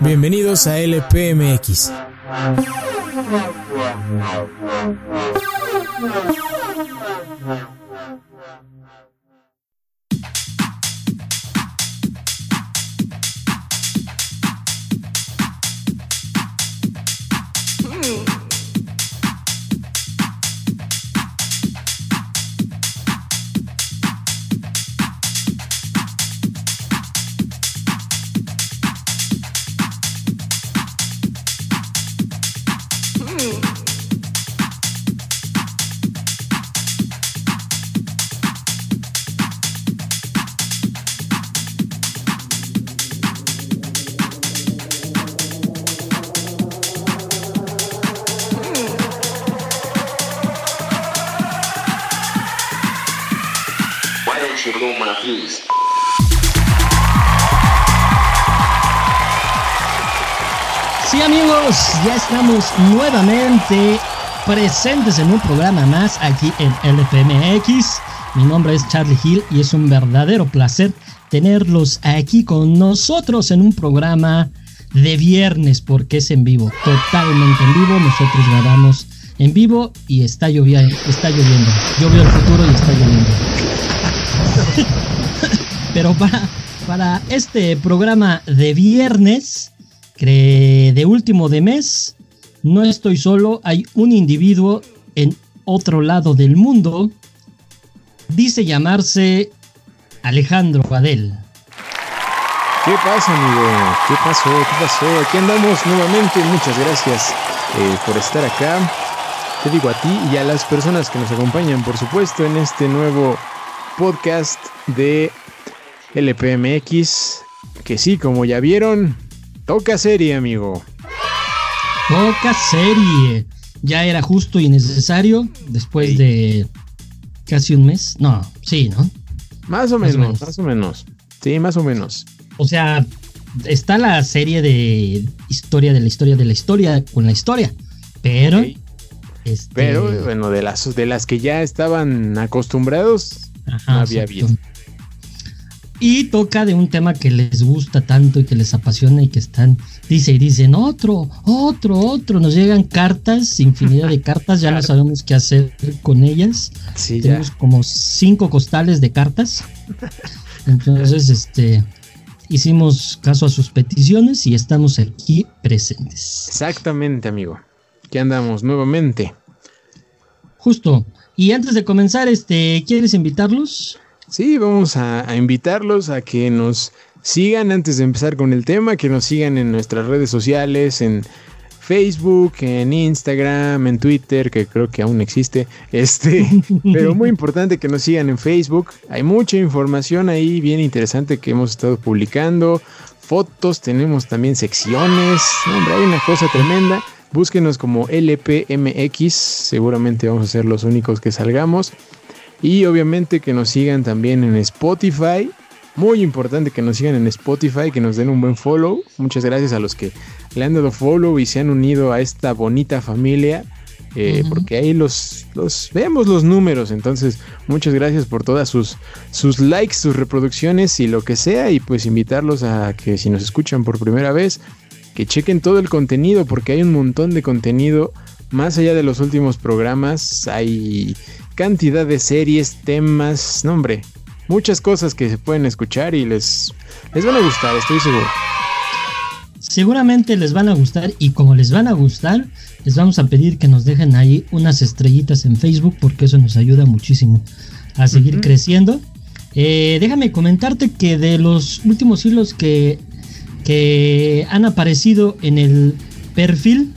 Bienvenidos a LPMX. Ya estamos nuevamente presentes en un programa más aquí en LPMX. Mi nombre es Charlie Hill y es un verdadero placer tenerlos aquí con nosotros en un programa de viernes porque es en vivo, totalmente en vivo. Nosotros grabamos en vivo y está lloviendo, está lloviendo. Llovió el futuro y está lloviendo. Pero para, para este programa de viernes, de último de mes, no estoy solo, hay un individuo en otro lado del mundo. Dice llamarse Alejandro Badel. ¿Qué pasa, amigo? ¿Qué pasó? ¿Qué pasó? Aquí andamos nuevamente. Muchas gracias eh, por estar acá. Te digo a ti y a las personas que nos acompañan, por supuesto, en este nuevo podcast de LPMX. Que sí, como ya vieron, toca serie, amigo. Toca serie. Ya era justo y necesario después de casi un mes. No, sí, ¿no? Más o, menos, más o menos. Sí, más o menos. O sea, está la serie de historia de la historia de la historia con la historia. Pero. Este... Pero, bueno, de las, de las que ya estaban acostumbrados, no había bien. Y toca de un tema que les gusta tanto y que les apasiona y que están, dice y dicen, otro, otro, otro. Nos llegan cartas, infinidad de cartas, ya no sabemos qué hacer con ellas. Sí, Tenemos como cinco costales de cartas. Entonces, este, hicimos caso a sus peticiones y estamos aquí presentes. Exactamente, amigo. Aquí andamos nuevamente. Justo. Y antes de comenzar, este, ¿quieres invitarlos? Sí, vamos a, invitarlos a que nos sigan antes de empezar con el tema, que nos sigan en nuestras redes sociales, en Facebook, en Instagram, en Twitter, que creo que aún existe. Este, pero muy importante que nos sigan en Facebook. Hay mucha información ahí bien interesante que hemos estado publicando. Fotos, tenemos también secciones. Hombre, hay una cosa tremenda. Búsquenos como LPMX. Seguramente vamos a ser los únicos que salgamos. Y obviamente que nos sigan también en Spotify. Muy importante que nos sigan en Spotify, que nos den un buen follow. Muchas gracias a los que le han dado follow y se han unido a esta bonita familia. Eh, porque ahí los, los vemos los números. Entonces, muchas gracias por todas sus, sus likes, sus reproducciones y lo que sea. Y pues invitarlos a que si nos escuchan por primera vez, que chequen todo el contenido, porque hay un montón de contenido. Más allá de los últimos programas, hay cantidad de series, temas, no hombre, muchas cosas que se pueden escuchar y les, les van a gustar, estoy seguro. Seguramente les van a gustar y como les van a gustar, les vamos a pedir que nos dejen ahí unas estrellitas en Facebook porque eso nos ayuda muchísimo a seguir creciendo. Eh, déjame comentarte que de los últimos hilos que, que han aparecido en el perfil,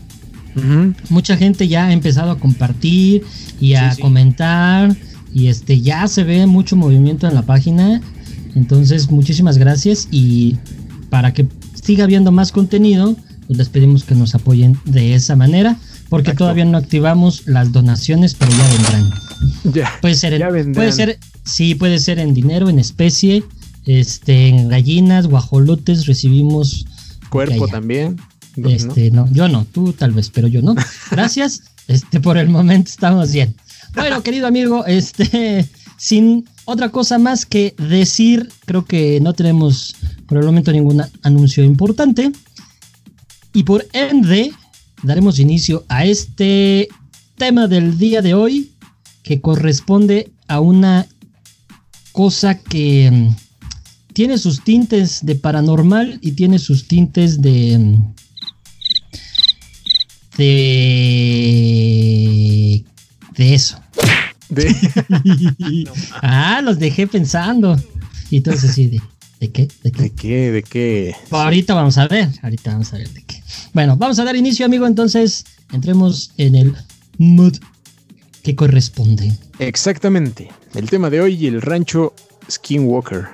mucha gente ya ha empezado a compartir y a comentar. Y este ya se ve mucho movimiento en la página. Entonces, muchísimas gracias. Y para que siga habiendo más contenido, pues les pedimos que nos apoyen de esa manera. Porque todavía no activamos las donaciones, pero ya vendrán. Ya, puede ser, en, puede ser, sí, puede ser en dinero, en especie, este, en gallinas, guajolotes, recibimos. Cuerpo también. Este, ¿no? yo no, tú tal vez, pero yo no. Gracias. Este, por el momento estamos bien. Bueno, querido amigo, este, sin otra cosa más que decir, creo que no tenemos por el momento ningún anuncio importante. Y por ende, daremos inicio a este tema del día de hoy que corresponde a una cosa que mm, tiene sus tintes de paranormal y tiene sus tintes de de de eso. ah, los dejé pensando. Y entonces sí, de, ¿de qué? ¿De qué? ¿De qué? ¿De qué? ahorita vamos a ver, ahorita vamos a ver de qué. Bueno, vamos a dar inicio, amigo, entonces entremos en el mood que corresponde. Exactamente. El tema de hoy, el rancho Skinwalker.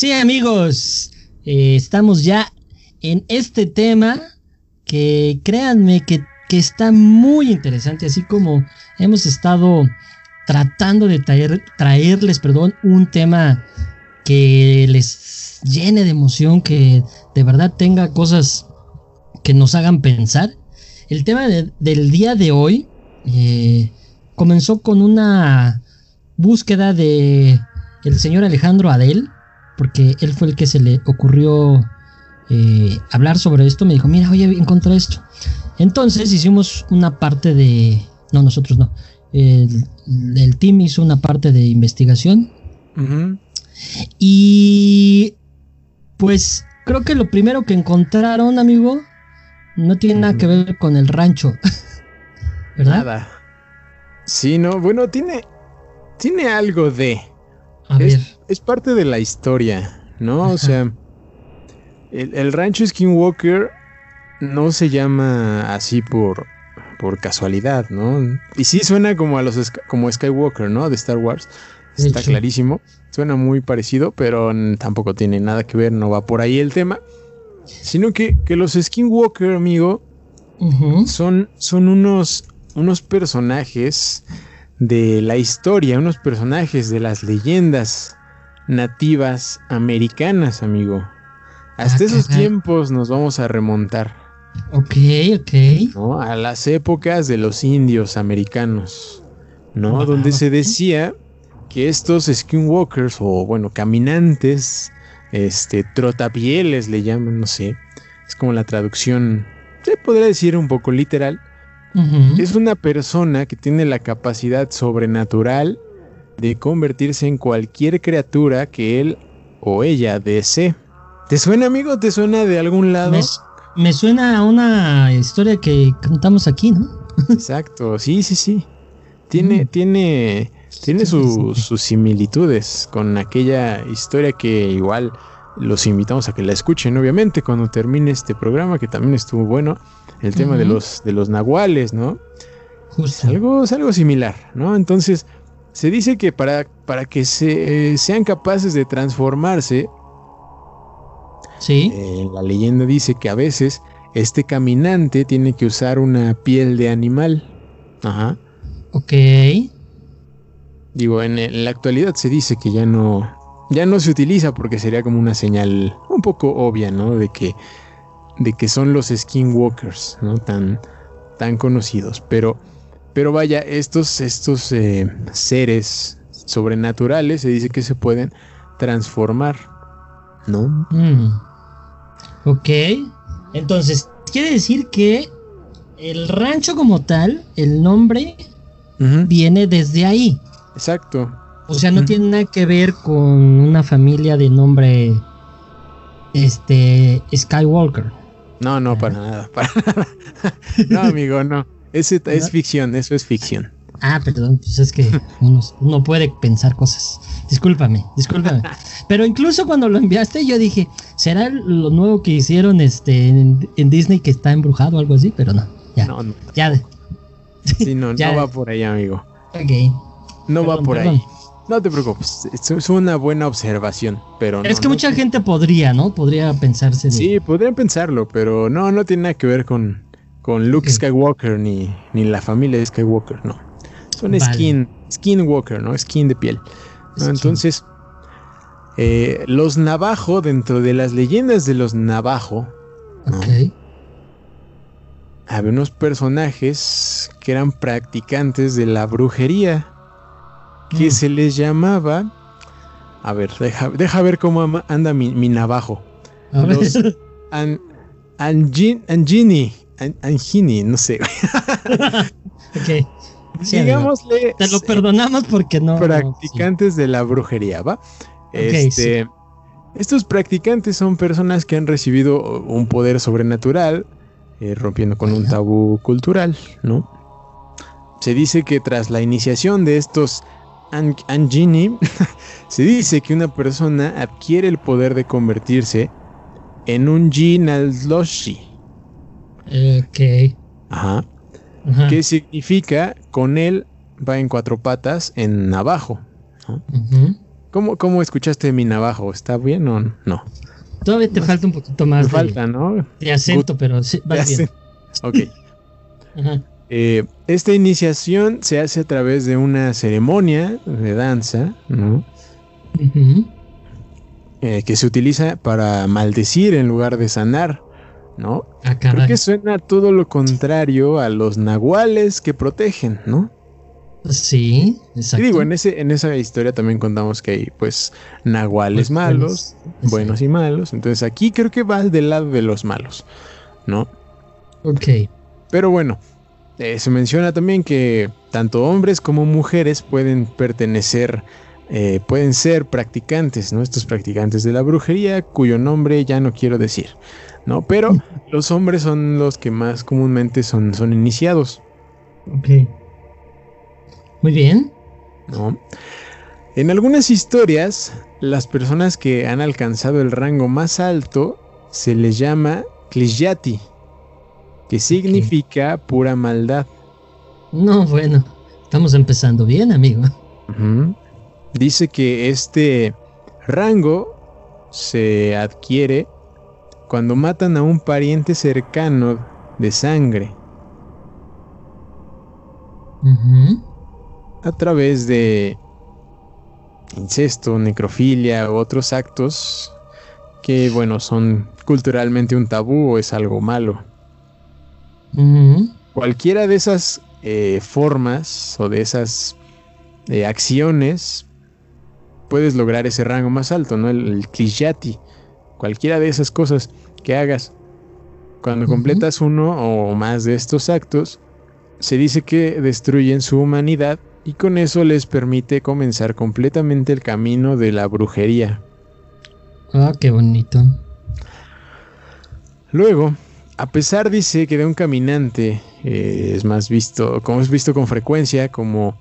Sí, amigos, eh, estamos ya en este tema que créanme que, está muy interesante, así como hemos estado tratando de traer, traerles, perdón, un tema que les llene de emoción, que de verdad tenga cosas que nos hagan pensar. El tema del día de hoy eh, comenzó con una búsqueda de el señor Alejandro Adel, porque él fue el que se le ocurrió eh, hablar sobre esto. Me dijo, mira, oye, encontré esto. Entonces hicimos una parte de... No, nosotros no. El, team hizo una parte de investigación. Y pues creo que lo primero que encontraron, amigo, no tiene nada que ver con el rancho. ¿Verdad? Nada. Sí, no, bueno, tiene, tiene algo de es, parte de la historia, ¿no? O sea, el, rancho Skinwalker no se llama así por, por casualidad, ¿no? Y sí suena como a los como Skywalker, ¿no? De Star Wars. Está clarísimo. Suena muy parecido, pero tampoco tiene nada que ver, no va por ahí el tema. Sino que, que los Skinwalker, amigo, son, son unos, unos personajes de la historia, unos personajes de las leyendas nativas americanas, amigo. Hasta ah, esos tiempos nos vamos a remontar. Ok, ok. A las épocas de los indios americanos, ¿no? Donde se decía que estos skinwalkers, o bueno, caminantes, este, trotapieles le llaman, no sé. Es como la traducción, se podría decir un poco literal es una persona que tiene la capacidad sobrenatural de convertirse en cualquier criatura que él o ella desee. ¿Te suena, amigo? ¿Te suena de algún lado? Me, suena a una historia que contamos aquí, ¿no? Exacto, sí, sí, sí. Tiene, tiene, tiene sus similitudes con aquella historia que igual los invitamos a que la escuchen, obviamente, cuando termine este programa, que también estuvo bueno el tema de, los, de los nahuales, ¿no? Es algo, es algo similar, ¿no? Entonces, se dice que para, para que se, sean capaces de transformarse, ¿Sí? Eh, la leyenda dice que a veces este caminante tiene que usar una piel de animal. Ajá. Ok. Digo, en, la actualidad se dice que ya no, ya no se utiliza porque sería como una señal un poco obvia, ¿no? De que, de que son los skinwalkers, ¿no? Tan, tan conocidos. Pero, pero vaya, estos, estos eh, seres sobrenaturales se dice que se pueden transformar, ¿no? Mm. Ok. Entonces, quiere decir que el rancho como tal, el nombre, viene desde ahí. Exacto. O sea, no tiene nada que ver con una familia de nombre este Skywalker. No, no, para nada, para nada. no, amigo, no. Ese es ficción, eso es ficción. Ah, perdón, pues es que uno, puede pensar cosas. Discúlpame, discúlpame. Pero incluso cuando lo enviaste, yo dije, ¿será lo nuevo que hicieron este en, Disney que está embrujado o algo así? Pero no, ya. No, no. Ya. Sí, no, no va por ahí, amigo. Ok. No va por ahí. No te preocupes, es una buena observación, pero Es que mucha gente podría, ¿no? Podría pensarse. Sí, podrían pensarlo, pero no, no tiene nada que ver con, con Luke Skywalker ni, ni la familia de Skywalker, no. Son skin, skinwalker, ¿no? Skin de piel. Entonces, eh, los Navajo, dentro de las leyendas de los Navajo, había unos personajes que eran practicantes de la brujería, que mm. se les llamaba... A ver, deja, ver cómo anda mi, navajo. los Angini, Angini, no sé. ok. Digámosle. Te lo perdonamos porque no. Practicantes de la brujería, ¿va? este, Estos practicantes son personas que han recibido un poder sobrenatural, eh, rompiendo con un tabú cultural, ¿no? Se dice que tras la iniciación de estos Angini, se dice que una persona adquiere el poder de convertirse en un Jin al Ok. Ajá. ¿Qué significa con él va en cuatro patas en navajo. ¿Cómo, escuchaste mi navajo? ¿Está bien o no? Todavía te falta un poquito más. de, falta, ¿no? De acento, pero sí, va bien. Ok. Eh, esta iniciación se hace a través de una ceremonia de danza, ¿no? Eh, que se utiliza para maldecir en lugar de sanar. ¿No? Ah, Creo que suena todo lo contrario a los nahuales que protegen, ¿no? Sí, exacto. Y digo, en, ese, en esa historia también contamos que hay, pues, nahuales malos, buenos y malos. Entonces aquí creo que va del lado de los malos, ¿no? Ok. Pero bueno, eh, se menciona también que tanto hombres como mujeres pueden pertenecer, eh, pueden ser practicantes, ¿no? Estos practicantes de la brujería, cuyo nombre ya no quiero decir. ¿No? Pero los hombres son los que más comúnmente son, son iniciados. Ok. Muy bien. ¿No? En algunas historias, las personas que han alcanzado el rango más alto se les llama Kliyati, que significa pura maldad. No, bueno, estamos empezando bien, amigo. Dice que este rango se adquiere cuando matan a un pariente cercano de sangre. A través de incesto, necrofilia u otros actos que, bueno, son culturalmente un tabú o es algo malo. Cualquiera de esas eh, formas o de esas eh, acciones puedes lograr ese rango más alto, ¿no? El, el cualquiera de esas cosas que hagas. Cuando completas uno o más de estos actos, se dice que destruyen su humanidad y con eso les permite comenzar completamente el camino de la brujería. Ah, qué bonito. Luego, a pesar dice que de un caminante eh, es más visto, como es visto con frecuencia, como,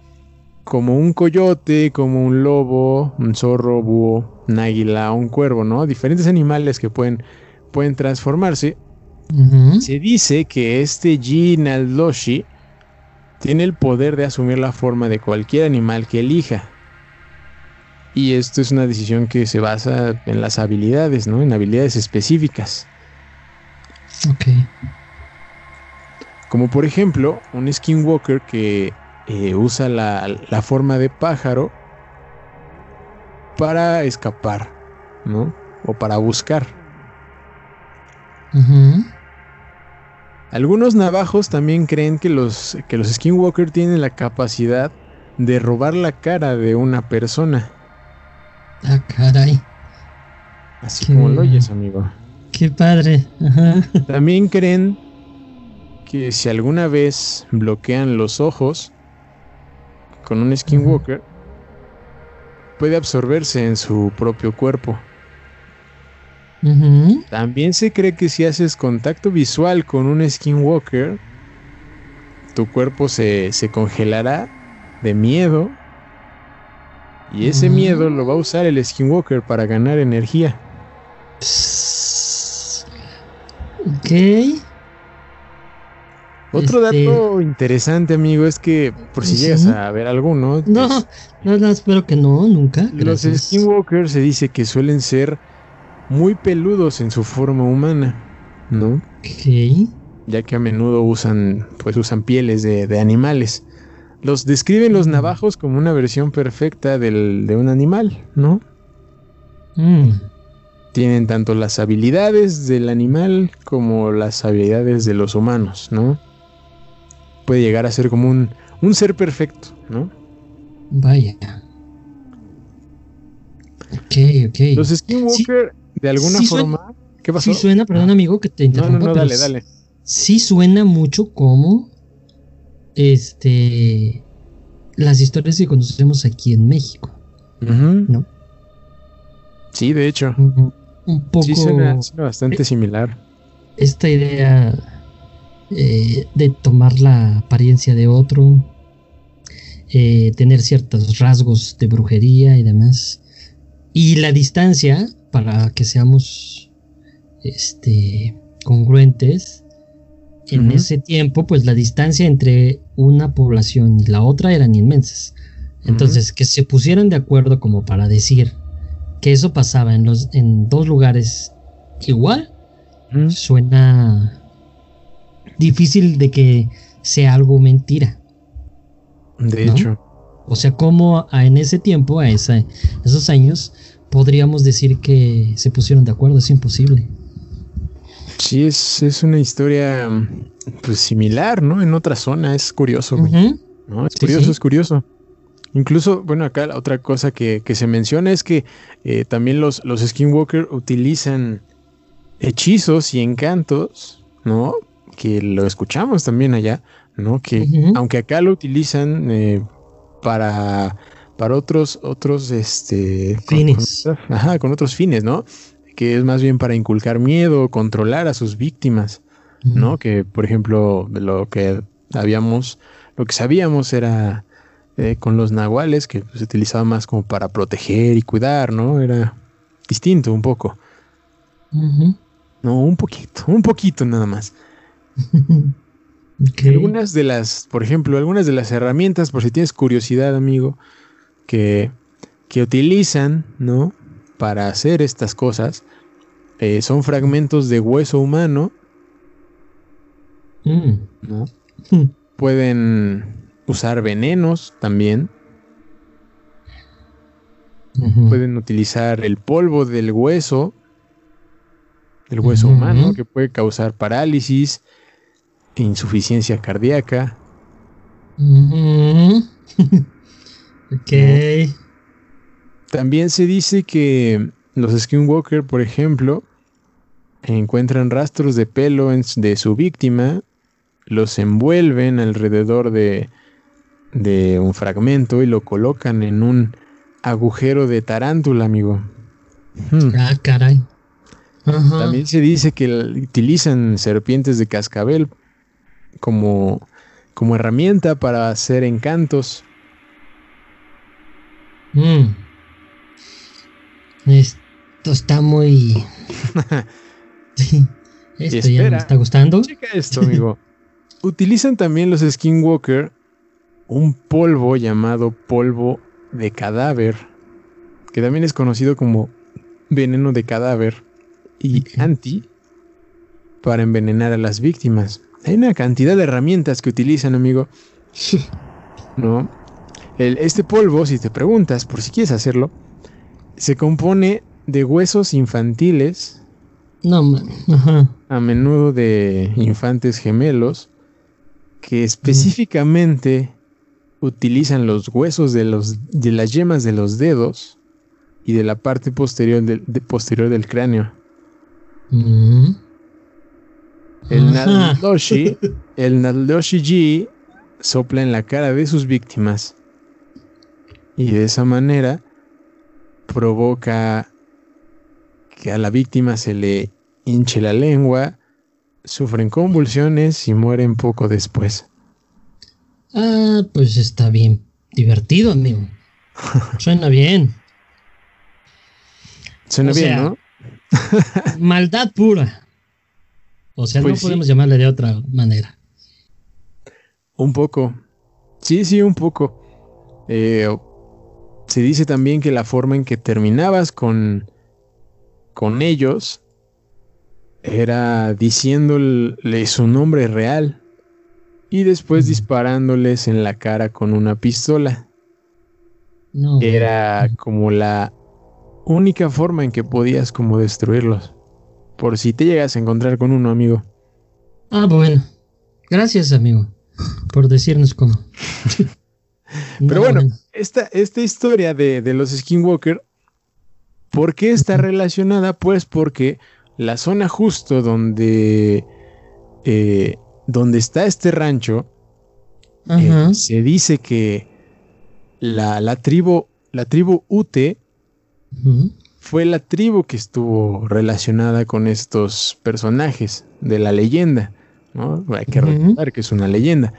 como un coyote, como un lobo, un zorro, búho, un águila, un cuervo, ¿no? Diferentes animales que pueden, pueden transformarse. Se dice que este Jin al-Loshi tiene el poder de asumir la forma de cualquier animal que elija. Y esto es una decisión que se basa en las habilidades, ¿no? En habilidades específicas. Ok. Como por ejemplo, un skinwalker que eh, usa la, la, forma de pájaro para escapar, ¿no? O para buscar. Algunos navajos también creen que los, que los skinwalker tienen la capacidad de robar la cara de una persona. Ah, caray. Así como lo oyes, amigo. Qué padre. También creen que si alguna vez bloquean los ojos con un skinwalker, puede absorberse en su propio cuerpo. También se cree que si haces contacto visual con un skinwalker, tu cuerpo se, congelará de miedo. Y ese miedo lo va a usar el skinwalker para ganar energía. Ok. Otro este, dato interesante, amigo, es que por si llegas a ver alguno. No, no, no, espero que no, nunca. Los skinwalkers se dice que suelen ser muy peludos en su forma humana, ¿no? Ok. Ya que a menudo usan, pues usan pieles de, animales. Los describen los navajos como una versión perfecta de un animal, ¿no? Mm. Tienen tanto las habilidades del animal como las habilidades de los humanos, ¿no? Puede llegar a ser como un, un ser perfecto, ¿no? Vaya. Ok, ok. Los Skinwalker, de alguna forma. ¿Qué pasó? Sí suena, perdón, amigo, que te interrumpa. No, no, no, dale, dale. Sí suena mucho como. Este. Las historias que conocemos aquí en México. ¿No? Sí, de hecho. Un, poco. Sí, suena bastante similar. Esta idea eh, de tomar la apariencia de otro, eh, tener ciertos rasgos de brujería y demás. Y la distancia, para que seamos este, congruentes, en ese tiempo, pues la distancia entre una población y la otra eran inmensas. Entonces, que se pusieran de acuerdo como para decir que eso pasaba en, los, en dos lugares igual, suena difícil de que sea algo mentira. De hecho. O sea, como en ese tiempo, a esos años, podríamos decir que se pusieron de acuerdo, es imposible. Sí, es, es una historia pues similar, ¿no? En otra zona, es curioso, ¿No? Es curioso, es curioso. Incluso, bueno, acá la otra cosa que, se menciona es que eh, también los, los Skinwalker utilizan hechizos y encantos, ¿no? Que lo escuchamos también allá, ¿no? Que aunque acá lo utilizan eh, para, para otros, otros, este... Fines. Con, ajá, con otros fines, ¿no? Que es más bien para inculcar miedo, controlar a sus víctimas, ¿no? Que, por ejemplo, lo que habíamos, lo que sabíamos era eh, con los nahuales, que se utilizaba más como para proteger y cuidar, ¿no? Era distinto un poco. No, un poquito, un poquito nada más. Algunas de las, por ejemplo, algunas de las herramientas, por si tienes curiosidad, amigo, que, que utilizan, ¿no? Para hacer estas cosas, eh, son fragmentos de hueso humano, mm. ¿no? Pueden usar venenos también. Pueden utilizar el polvo del hueso, del hueso humano, que puede causar parálisis, insuficiencia cardíaca. ok. También se dice que los skinwalker, por ejemplo, encuentran rastros de pelo de su víctima, los envuelven alrededor de, de un fragmento y lo colocan en un agujero de tarántula, amigo. Hmm. Ah, caray. También se dice que utilizan serpientes de cascabel como, como herramienta para hacer encantos. Mm. Esto está muy... esto ya me está gustando. Checa esto, amigo. Utilizan también los Skinwalker un polvo llamado polvo de cadáver, que también es conocido como veneno de cadáver y anti para envenenar a las víctimas. Hay una cantidad de herramientas que utilizan, amigo. ¿no? este polvo, si te preguntas, por si quieres hacerlo, se compone de huesos infantiles. No, Ajá. A menudo de infantes gemelos que específicamente utilizan los huesos de, los, de las yemas de los dedos y de la parte posterior del, posterior del cráneo. El Naldoshi, el Naldoshi G sopla en la cara de sus víctimas y de esa manera provoca que a la víctima se le hinche la lengua, sufren convulsiones y mueren poco después. Ah, pues está bien. Divertido, amigo. Suena bien. Suena bien, ¿no? maldad pura. O sea, no pues podemos llamarle de otra manera. Un poco. Sí, sí, un poco. Eh, se dice también que la forma en que terminabas con, con ellos era diciéndole su nombre real y después disparándoles en la cara con una pistola. No. Era como la única forma en que podías como destruirlos. Por si te llegas a encontrar con uno, amigo. Ah, bueno. Gracias, amigo, por decirnos cómo. Pero bueno, Esta, esta historia de, de los Skinwalker, ¿por qué está relacionada? Pues porque la zona justo donde, eh, donde está este rancho, eh, se dice que la, la, tribu, la tribu Ute fue la tribu que estuvo relacionada con estos personajes de la leyenda. ¿no? Hay que recordar que es una leyenda.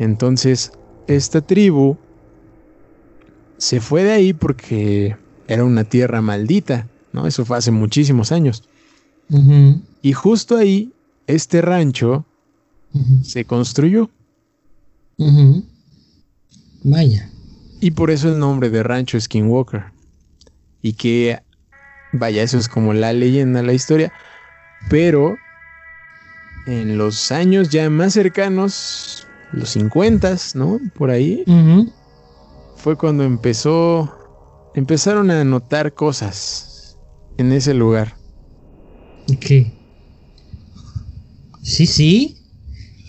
Entonces, esta tribu se fue de ahí porque era una tierra maldita, ¿no? Eso fue hace muchísimos años. Y justo ahí, este rancho se construyó. Vaya. Y por eso el nombre de rancho Skinwalker. Y que, vaya, eso es como la leyenda, la historia. Pero en los años ya más cercanos, los 50, ¿no? Por ahí, fue cuando empezó, empezaron a notar cosas en ese lugar. ¿Qué? Sí, sí.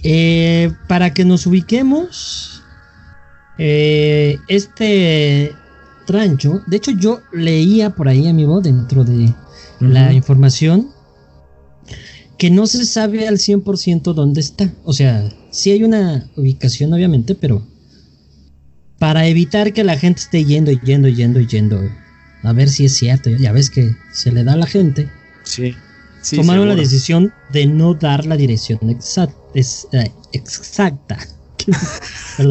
Eh, para que nos ubiquemos, eh, este rancho, de hecho yo leía por ahí, amigo, dentro de la información, que no se sabe al 100% dónde está. O sea, sí hay una ubicación, obviamente, pero para evitar que la gente esté yendo y yendo y yendo y yendo, a ver si es cierto, ya ves que se le da a la gente. Sí tomaron la decisión de no dar la dirección exacta. Eh, exacta.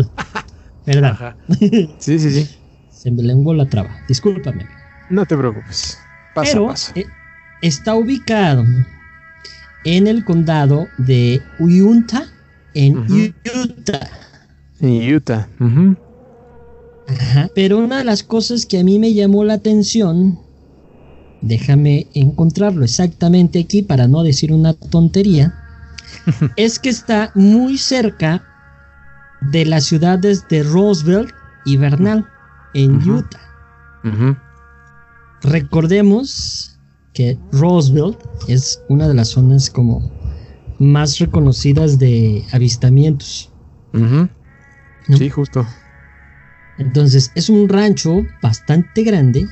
¿Verdad? Sí, sí, sí. Se me lenguó la traba. Discúlpame. No te preocupes. Paso Pero, eh, está ubicado en el condado de Uyunta, en Utah. En Utah. Ajá. Pero una de las cosas que a mí me llamó la atención déjame encontrarlo exactamente aquí para no decir una tontería, es que está muy cerca de las ciudades de Roosevelt y Bernal, en Utah. Recordemos que Roosevelt es una de las zonas como más reconocidas de avistamientos. Sí, justo. Entonces, es un rancho bastante grande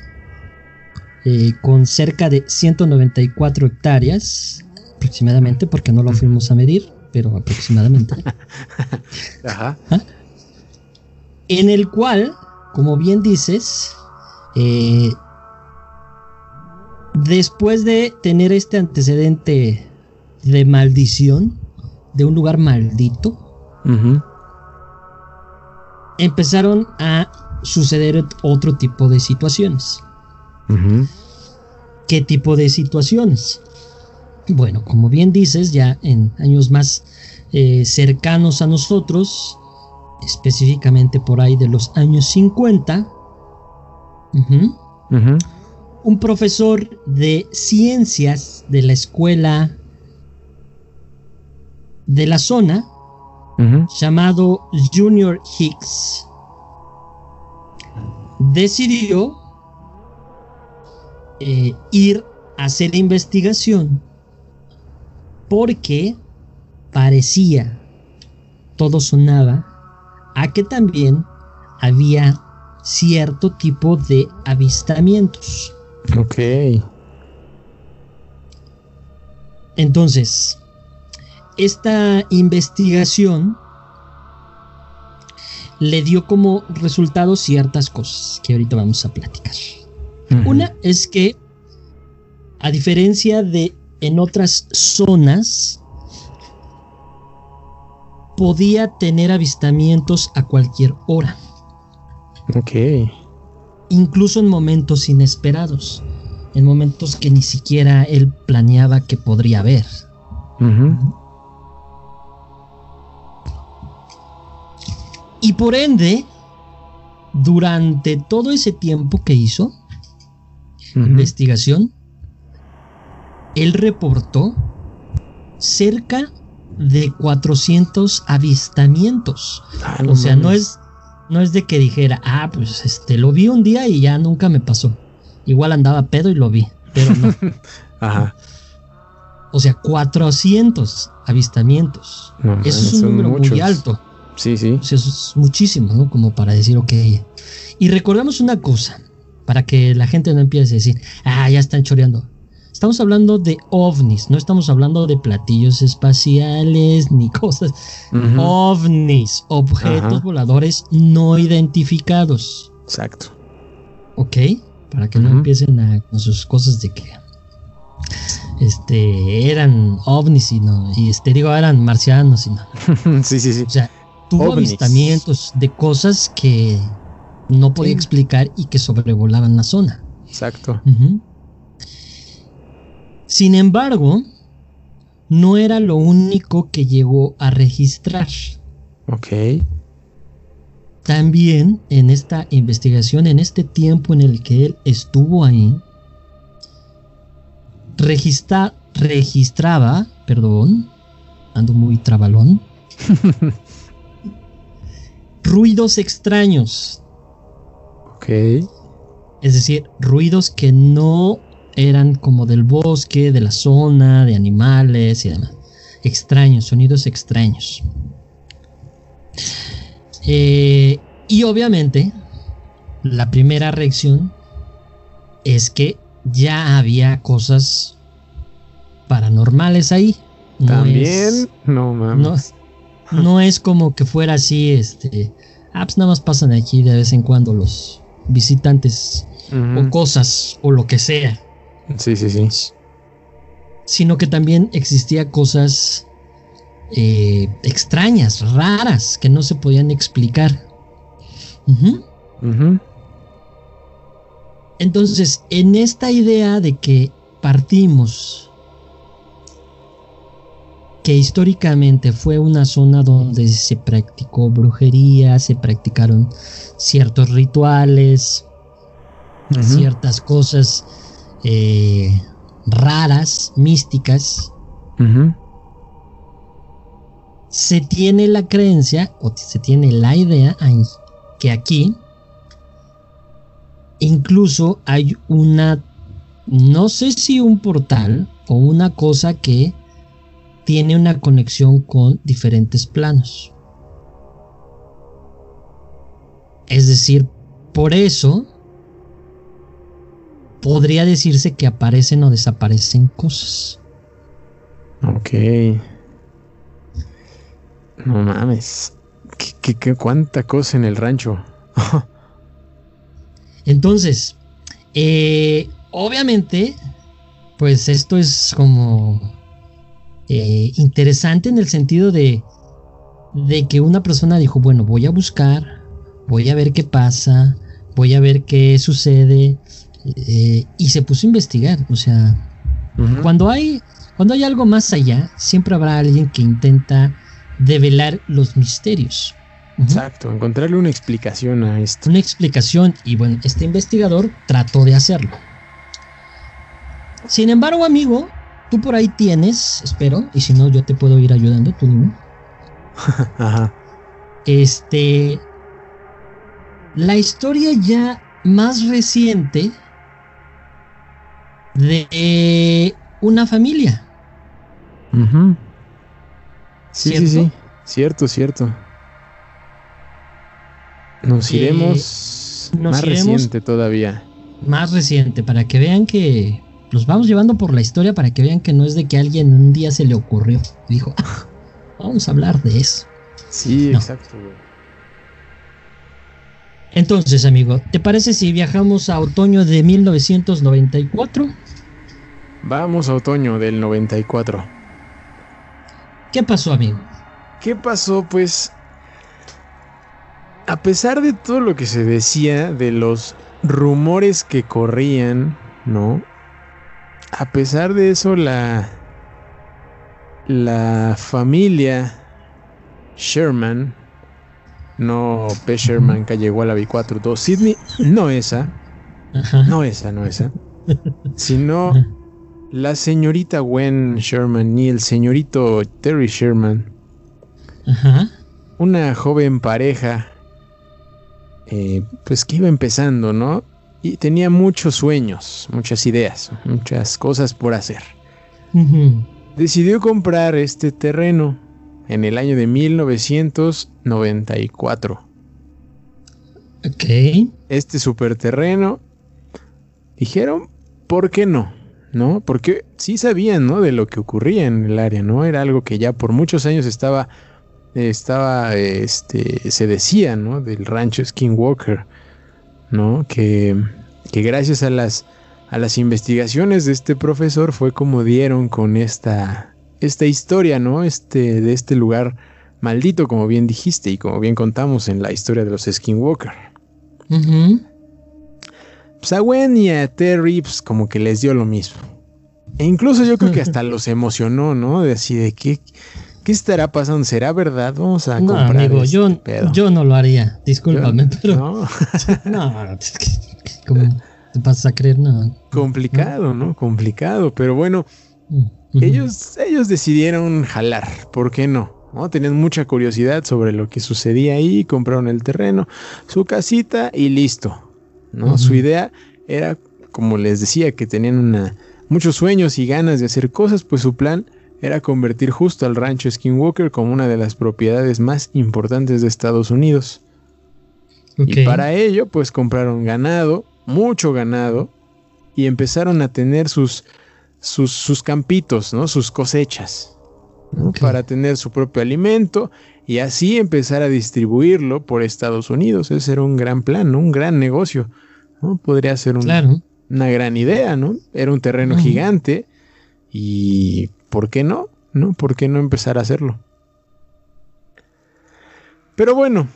eh, con cerca de 194 hectáreas aproximadamente, porque no lo fuimos a medir, pero aproximadamente. Ajá. ¿Ah? En el cual, como bien dices, eh, después de tener este antecedente de maldición, de un lugar maldito, empezaron a suceder otro tipo de situaciones. ¿Qué tipo de situaciones? Bueno, como bien dices, ya en años más eh, cercanos a nosotros, específicamente por ahí de los años 50, un profesor de ciencias de la escuela de la zona llamado Junior Hicks. Decidió eh, ir a hacer investigación porque parecía, todo sonaba, a que también había cierto tipo de avistamientos. Ok. Entonces, esta investigación le dio como resultado ciertas cosas que ahorita vamos a platicar. Una es que, a diferencia de en otras zonas, podía tener avistamientos a cualquier hora. Ok. Incluso en momentos inesperados. En momentos que ni siquiera él planeaba que podría haber. Y por ende, durante todo ese tiempo que hizo investigación, él reportó cerca de 400 avistamientos. Ah, o sea, no es, no es de que dijera, ah, pues este, lo vi un día y ya nunca me pasó. Igual andaba pedo y lo vi, pero no. Ajá. O sea, 400 avistamientos. eso es un número muy alto. Sí, sí. eso es muchísimo, ¿no? Como para decir, ok. Y recordemos una cosa, para que la gente no empiece a decir, ah, ya están choreando. Estamos hablando de ovnis, no estamos hablando de platillos espaciales ni cosas. Ovnis, objetos voladores no identificados. Exacto. Ok, para que no empiecen a, con sus cosas de que este eran ovnis y no, y este digo eran marcianos y no. sí, sí, sí. O sea, tuvo avistamientos de cosas que no podía explicar y que sobrevolaban la zona. Exacto. Sin embargo, no era lo único que llegó a registrar. Ok. También en esta investigación, en este tiempo en el que él estuvo ahí, registra, registraba, perdón, ando muy trabalón, ruidos extraños. Ok. Es decir, ruidos que no eran como del bosque, de la zona, de animales y demás. Extraños, sonidos extraños. Eh, y obviamente, la primera reacción es que ya había cosas paranormales ahí. También, no mames. No, es como que fuera así, este. Ah, pues nada más pasan aquí de vez en cuando los visitantes o cosas o lo que sea. Sí, sí, sí. Sino que también existía cosas eh, extrañas, raras, que no se podían explicar. Entonces, en esta idea de que partimos, que históricamente fue una zona donde se practicó brujería, se practicaron ciertos rituales, ciertas cosas eh, raras, místicas, se tiene la creencia o se tiene la idea que aquí incluso hay una, no sé si un portal o una cosa que tiene una conexión con diferentes planos. Es decir, por eso podría decirse que aparecen o desaparecen cosas. Ok. No mames. ¿Qué, cuánta cosa en el rancho? Entonces, eh, obviamente, pues esto es como eh, interesante en el sentido de, de que una persona dijo, bueno, voy a buscar, voy a ver qué pasa, voy a ver qué sucede, eh, y se puso a investigar. O sea, cuando hay cuando hay algo más allá, siempre habrá alguien que intenta develar los misterios. Exacto, encontrarle una explicación a esto. Una explicación, y bueno, este investigador trató de hacerlo. Sin embargo, amigo, tú por ahí tienes, espero, y si no, yo te puedo ir ayudando, tú dime. Ajá. Este. La historia ya más reciente de una familia. Sí, sí, sí. Cierto, cierto. Nos iremos más reciente todavía. Más reciente, para que vean que los vamos llevando por la historia, para que vean que no es de que alguien un día se le ocurrió. Dijo, ah, vamos a hablar de eso. Sí, exacto, Entonces, amigo, ¿te parece si viajamos a otoño de 1994? Vamos a otoño del 94. ¿Qué pasó, amigo? ¿Qué pasó? Pues a pesar de todo lo que se decía, de los rumores que corrían, ¿no? A pesar de eso, la, la familia Sherman, no P. Sherman a la B4, Sydney, no esa, no esa, no esa, sino la señorita Gwen Sherman y el señorito Terry Sherman, una joven pareja eh, pues que iba empezando, ¿no? Y tenía muchos sueños, muchas ideas, muchas cosas por hacer. Decidió comprar este terreno en el año de 1994. Ok. Este superterreno. Dijeron, ¿por qué no? ¿No? Porque sí sabían, ¿no? De lo que ocurría en el área, ¿no? Era algo que ya por muchos años estaba estaba, este, se decía, ¿no? Del rancho Skinwalker, ¿no? Que, que gracias a las, a las investigaciones de este profesor fue como dieron con esta, esta historia, ¿no? Este, de este lugar maldito, como bien dijiste y como bien contamos en la historia de los Skinwalker. Pues a Gwen y a Terry, pues como que les dio lo mismo. E incluso yo creo que hasta los emocionó, ¿no? De así de que ¿Qué estará pasando? ¿Será verdad? Vamos a no, comprar amigo, este yo, yo no lo haría. Discúlpame, pero. No, no ¿cómo te pasas a creer? No. Complicado, ¿no? Complicado. Pero bueno, ellos, ellos decidieron jalar. ¿Por qué no? ¿no? Tenían mucha curiosidad sobre lo que sucedía ahí, compraron el terreno, su casita y listo. ¿No? Su idea era, como les decía, que tenían una, muchos sueños y ganas de hacer cosas, pues su plan era convertir justo al rancho Skinwalker como una de las propiedades más importantes de Estados Unidos. Y para ello, pues compraron ganado, mucho ganado, y empezaron a tener sus, sus, campitos, ¿no? Sus cosechas, para tener su propio alimento y así empezar a distribuirlo por Estados Unidos. Ese era un gran plan, un gran negocio. ¿No? Podría ser una gran idea, ¿no? Era un terreno gigante y ¿por qué no? ¿No? ¿Por qué no empezar a hacerlo? Pero bueno,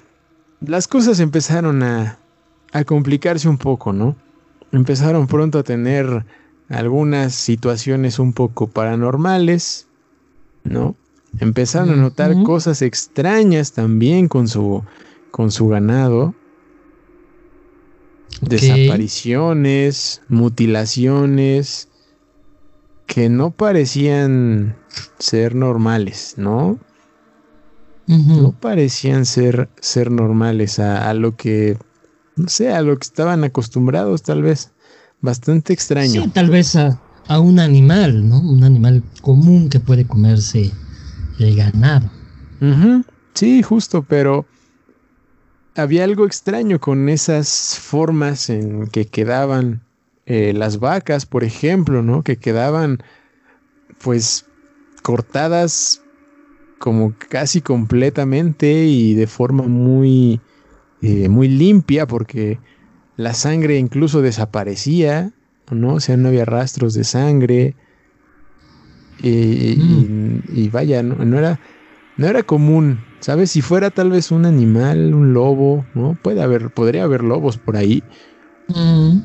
las cosas empezaron a, a complicarse un poco, ¿no? Empezaron pronto a tener algunas situaciones un poco paranormales, ¿no? Empezaron a notar cosas extrañas también con su, con su ganado. Desapariciones, mutilaciones, que no parecían ser normales, ¿no? No parecían ser, ser normales a, lo que, no sé, a lo que estaban acostumbrados tal vez. Bastante extraño. Sí, tal vez a, un animal, ¿no? Un animal común que puede comerse el ganado. Sí, justo, pero había algo extraño con esas formas en que quedaban eh, las vacas, por ejemplo, ¿no? Que quedaban pues cortadas como casi completamente y de forma muy, eh, muy limpia porque la sangre incluso desaparecía, ¿no? O sea, no había rastros de sangre. Mm. y, vaya, no, era, no era común, ¿sabes? Si fuera tal vez un animal, un lobo, ¿no? Puede haber, podría haber lobos por ahí. Mm.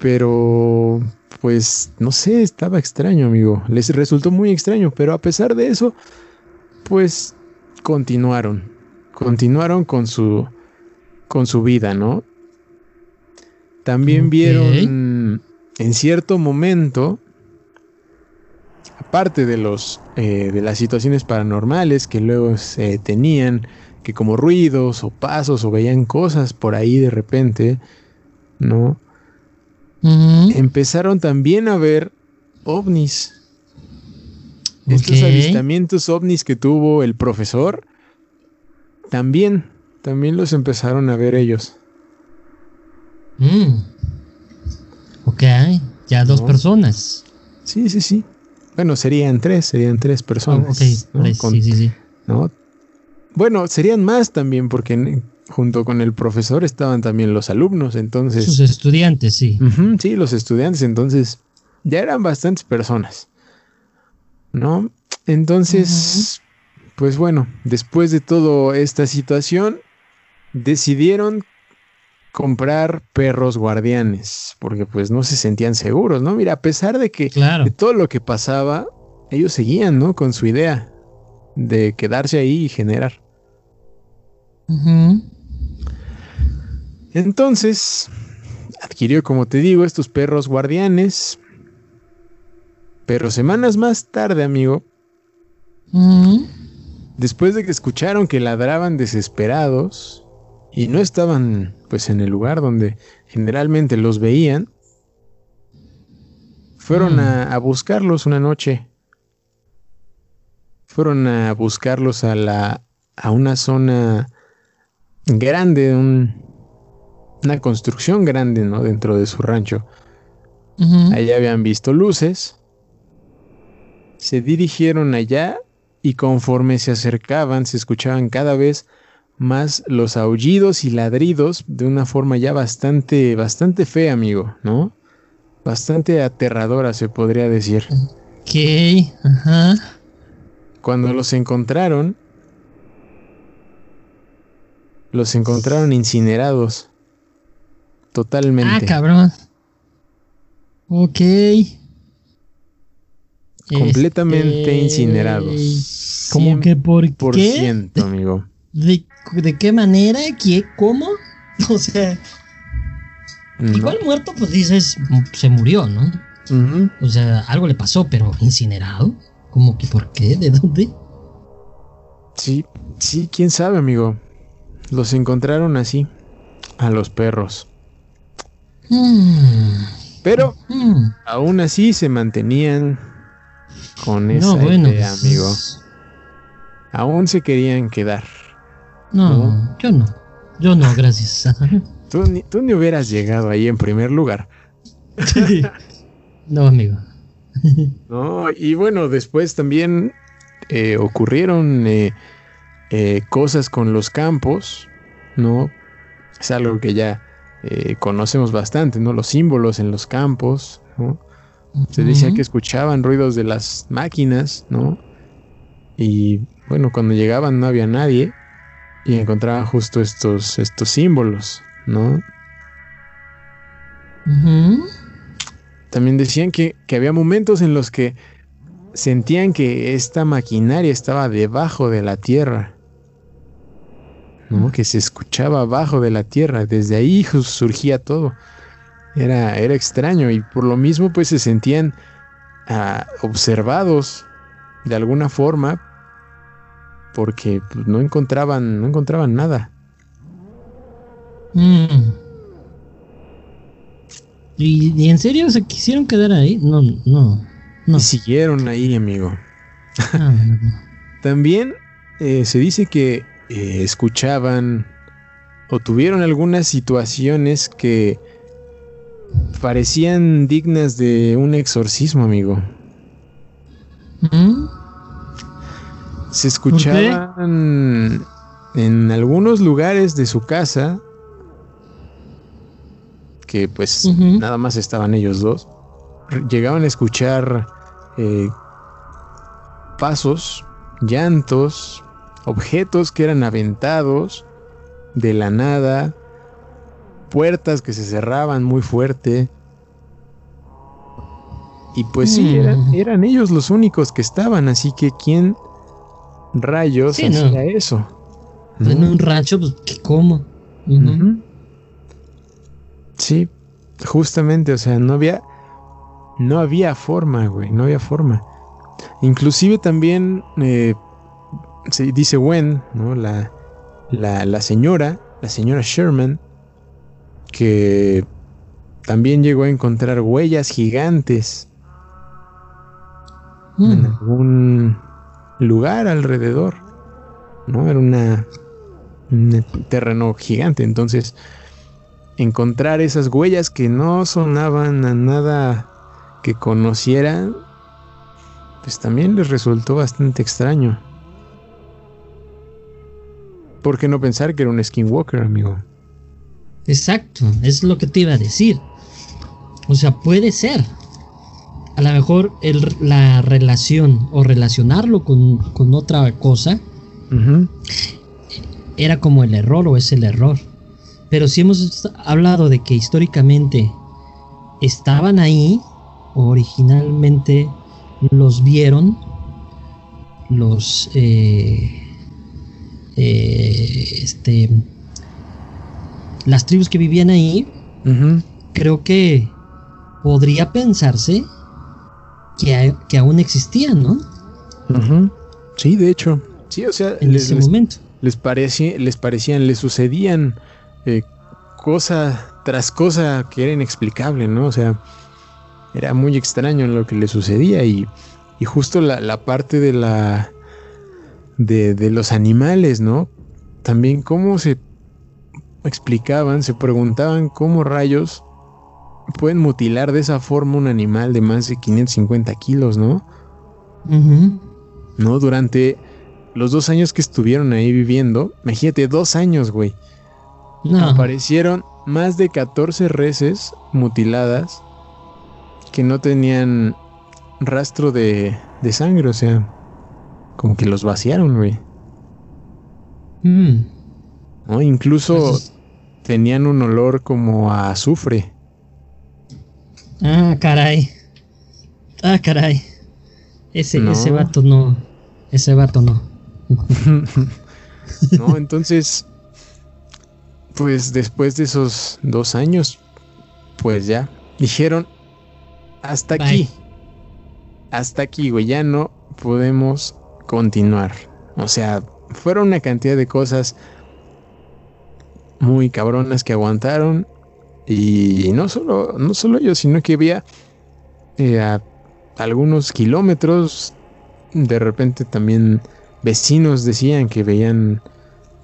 Pero, pues, no sé, estaba extraño, amigo. Les resultó muy extraño, pero a pesar de eso, pues, continuaron. Continuaron con su, con su vida, ¿no? También vieron en cierto momento aparte de los eh, de las situaciones paranormales que luego se tenían, que como ruidos o pasos o veían cosas por ahí de repente, ¿no? Empezaron también a ver ovnis. Estos avistamientos ovnis que tuvo el profesor, también, también los empezaron a ver ellos. Mm. Ok, ya dos personas. Sí, sí, sí. Bueno, serían tres, serían tres personas. Oh, sí, sí, sí. Bueno, serían más también, porque junto con el profesor estaban también los alumnos, entonces. Sus estudiantes, sí. sí, los estudiantes, entonces ya eran bastantes personas. ¿No? Entonces, pues bueno, después de toda esta situación, decidieron comprar perros guardianes, porque pues no se sentían seguros, ¿no? Mira, a pesar de que de todo lo que pasaba, ellos seguían, ¿no? Con su idea de quedarse ahí y generar. Entonces, adquirió, como te digo, estos perros guardianes. Pero semanas más tarde, amigo, después de que escucharon que ladraban desesperados, y no estaban pues en el lugar donde generalmente los veían, fueron mm. a, buscarlos una noche. Fueron a buscarlos a la a una zona grande, una construcción grande, ¿no? Dentro de su rancho. Allá habían visto luces. Se dirigieron allá y conforme se acercaban se escuchaban cada vez más los aullidos y ladridos de una forma ya bastante, bastante fea, amigo, ¿no? Bastante aterradora, se podría decir. Ok, ajá. Cuando los encontraron, los encontraron incinerados. Totalmente. Ah, cabrón. Ok. Completamente este, incinerados. ¿Cómo que por, por ciento, amigo. ¿De, qué manera? ¿Qué? ¿Cómo? O sea. Igual muerto, pues dices, se murió, ¿no? O sea, algo le pasó, pero incinerado. ¿Cómo que por qué? ¿De dónde? Sí, sí, quién sabe, amigo. Los encontraron así, a los perros. Hmm. Pero hmm. aún así se mantenían con esa idea, pues, amigo. Aún se querían quedar. No, yo no. Yo no, gracias. tú, ni, tú ni hubieras llegado ahí en primer lugar. no, amigo. no, y bueno, después también eh, ocurrieron eh, eh, cosas con los campos, ¿no? Es algo que ya conocemos bastante, ¿no? Los símbolos en los campos, ¿no? Se decía que escuchaban ruidos de las máquinas, ¿no? Y bueno, cuando llegaban no había nadie y encontraba justo estos, estos símbolos, ¿no? También decían que, había momentos en los que sentían que esta maquinaria estaba debajo de la tierra, ¿no? Que se escuchaba abajo de la tierra, desde ahí surgía todo. Era, era extraño y por lo mismo pues se sentían ah, observados de alguna forma porque pues, no encontraban, no encontraban nada. Mm. ¿Y, en serio se quisieron quedar ahí? No, no, no. Y siguieron ahí, amigo. Ah, También eh, se dice que eh, escuchaban o tuvieron algunas situaciones que parecían dignas de un exorcismo, amigo. ¿Mm? Se escuchaban en algunos lugares de su casa, que pues nada más estaban ellos dos, llegaban a escuchar eh, pasos, llantos, objetos que eran aventados de la nada, puertas que se cerraban muy fuerte. Y pues sí, eran, eran, ellos los únicos que estaban, así que ¿quién rayos hacía eso. En un rancho, pues, ¿cómo? Sí, justamente, o sea, no había. No había forma, güey, no había forma. Inclusive también eh, se dice Gwen, ¿no? La, la, señora, la señora Sherman, que también llegó a encontrar huellas gigantes en mm. algún lugar alrededor. ¿no? Era una, un terreno gigante. Entonces, encontrar esas huellas que no sonaban a nada que conocieran, pues también les resultó bastante extraño. ¿Por qué no pensar que era un skinwalker, amigo? Exacto, es lo que te iba a decir. O sea, puede ser. A lo mejor la relación o relacionarlo con, con otra cosa era como el error o es el error. Pero si hemos hablado de que históricamente estaban ahí, originalmente los vieron, los eh, eh, este las tribus que vivían ahí, creo que podría pensarse que, que aún existían, ¿no? Sí, de hecho. Sí, o sea, en ese momento. Les, les parecían, les sucedían eh, cosa tras cosa que era inexplicable, ¿no? O sea, era muy extraño lo que le sucedía y, y justo la, la, parte de la de, de, los animales, ¿no? También cómo se explicaban, se preguntaban cómo rayos pueden mutilar de esa forma un animal de más de 550 kilos, ¿no? ¿No? Durante los dos años que estuvieron ahí viviendo, imagínate, dos años, güey. Aparecieron más de 14 reses mutiladas que no tenían rastro de, de sangre, o sea, como que los vaciaron, güey. Mm. ¿No? Incluso tenían un olor como a azufre. Ah, caray. Ah, caray. Ese, ese vato no. Ese vato no. no, entonces, pues después de esos dos años, pues ya, dijeron, hasta aquí, hasta aquí, güey, ya no podemos continuar. O sea, fueron una cantidad de cosas muy cabronas que aguantaron. Y no solo, no solo ellos, sino que había eh, a algunos kilómetros, de repente también vecinos decían que veían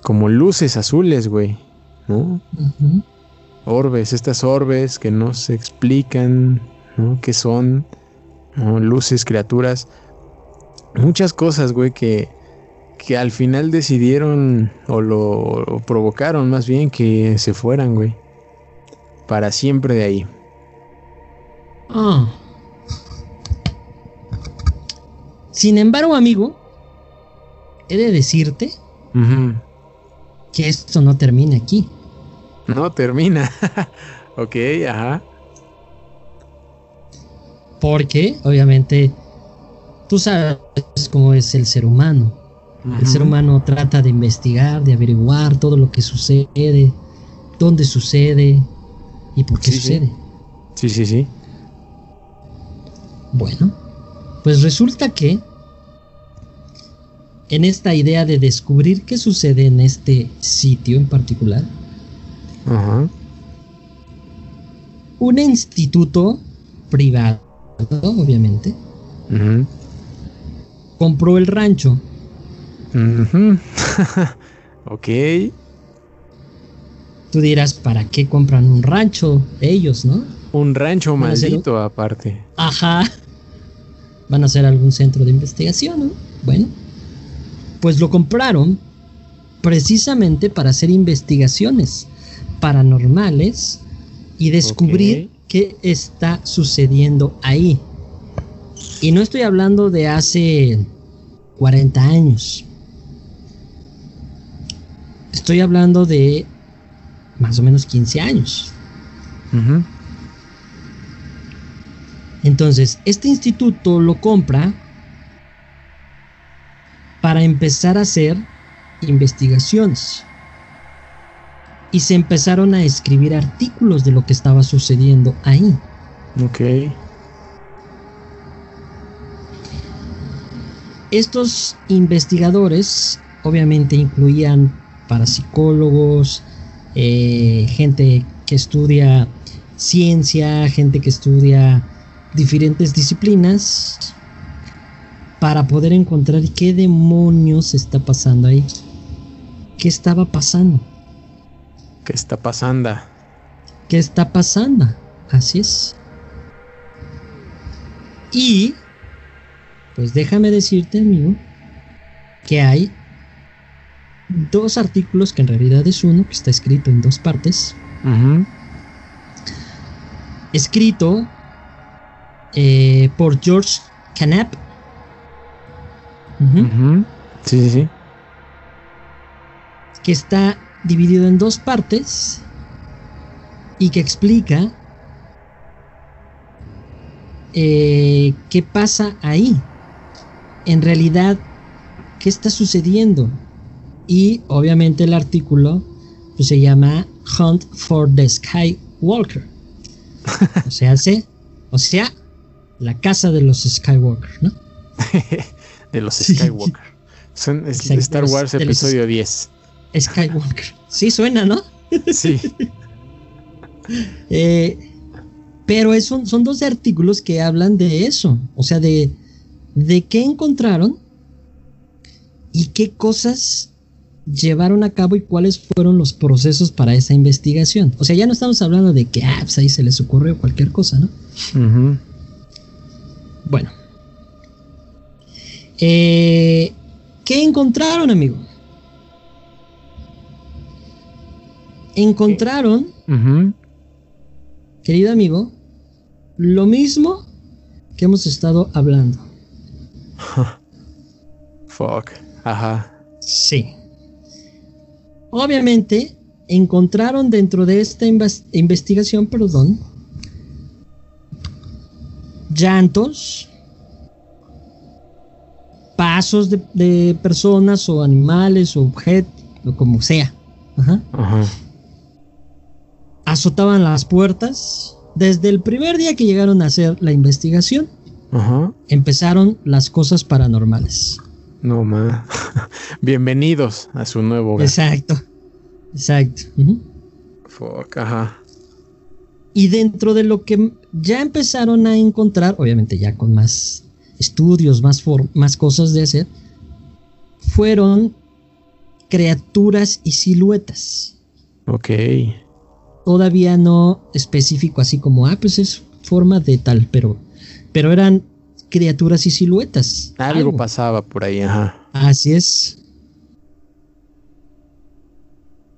como luces azules, güey, ¿no? Orbes, estas orbes que no se explican, ¿no? ¿Qué son? Luces, criaturas. Muchas cosas, güey, que, que al final decidieron o lo, provocaron más bien que se fueran, güey. Para siempre de ahí. Ah. Sin embargo, amigo, he de decirte que esto no termina aquí. No termina. ok, ajá. Porque, obviamente, tú sabes cómo es el ser humano. El ser humano trata de investigar, de averiguar todo lo que sucede, dónde sucede y por qué sucede. Sí, sí, sí. Bueno, pues resulta que en esta idea de descubrir qué sucede en este sitio en particular. Un instituto privado, obviamente, compró el rancho. ok. Tú dirás, ¿para qué compran un rancho ellos, no? Un rancho maldito aparte. Ajá. Van a hacer algún centro de investigación, ¿no? Bueno pues lo compraron precisamente para hacer investigaciones paranormales y descubrir qué está sucediendo ahí. Y no estoy hablando de hace 40 años. Estoy hablando de más o menos 15 años. Entonces, este instituto lo compra para empezar a hacer investigaciones. Y se empezaron a escribir artículos de lo que estaba sucediendo ahí. Ok. estos investigadores obviamente incluían parapsicólogos, eh, gente que estudia ciencia, gente que estudia diferentes disciplinas, para poder encontrar qué demonios está pasando ahí. ¿Qué estaba pasando? ¿Qué está pasando? ¿Qué está pasando? Así es. Y, pues déjame decirte, amigo, que hay dos artículos, que en realidad es uno, que está escrito en dos partes. Escrito eh, por George Canap. Sí, sí, sí. Que está dividido en dos partes y que explica eh, qué pasa ahí. En realidad, qué está sucediendo. Y obviamente el artículo pues, se llama Hunt for the Skywalker. o sea, o sea, la casa de los Skywalker, ¿no? de los Skywalker. Son Star Wars episodio 10. Skywalker. Sí, suena, ¿no? Sí. eh, pero son, son dos artículos que hablan de eso, o sea, de, de qué encontraron y qué cosas llevaron a cabo y cuáles fueron los procesos para esa investigación. O sea, ya no estamos hablando de que ah, pues ahí se les ocurrió cualquier cosa, ¿no? Bueno. Eh, ¿Qué encontraron, amigo? Encontraron querido amigo, lo mismo que hemos estado hablando. Fuck. Ajá. Sí. Obviamente, encontraron dentro de esta investigación, perdón, llantos, pasos de, de, personas o animales o objetos, o como sea. Ajá. Ajá azotaban las puertas. Desde el primer día que llegaron a hacer la investigación, empezaron las cosas paranormales. No más. Bienvenidos a su nuevo hogar. Exacto. Exacto. Fuck, ajá. Y dentro de lo que ya empezaron a encontrar, obviamente ya con más estudios, más, más cosas de hacer, fueron criaturas y siluetas. Ok todavía no específico, así como, ah, pues es forma de tal, pero, pero eran criaturas y siluetas. Algo, pasaba por ahí, ajá. Así es.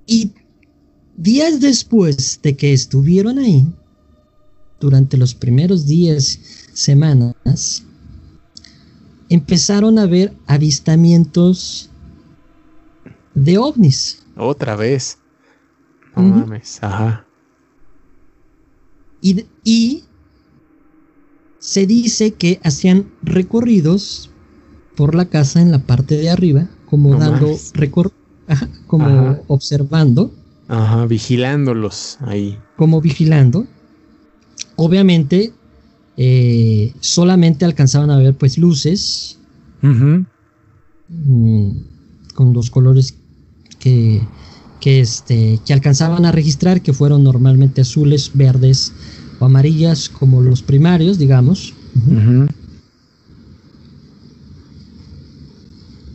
Y días después de que estuvieron ahí, durante los primeros días, semanas, empezaron a ver avistamientos de ovnis. Otra vez. No mames, ajá. Y, se dice que hacían recorridos por la casa en la parte de arriba, como dando recor como observando. Ajá, vigilándolos ahí. Como vigilando. Obviamente, eh, solamente alcanzaban a ver pues luces. Mm, con los colores que que, este, que alcanzaban a registrar, que fueron normalmente azules, verdes o amarillas, como los primarios, digamos.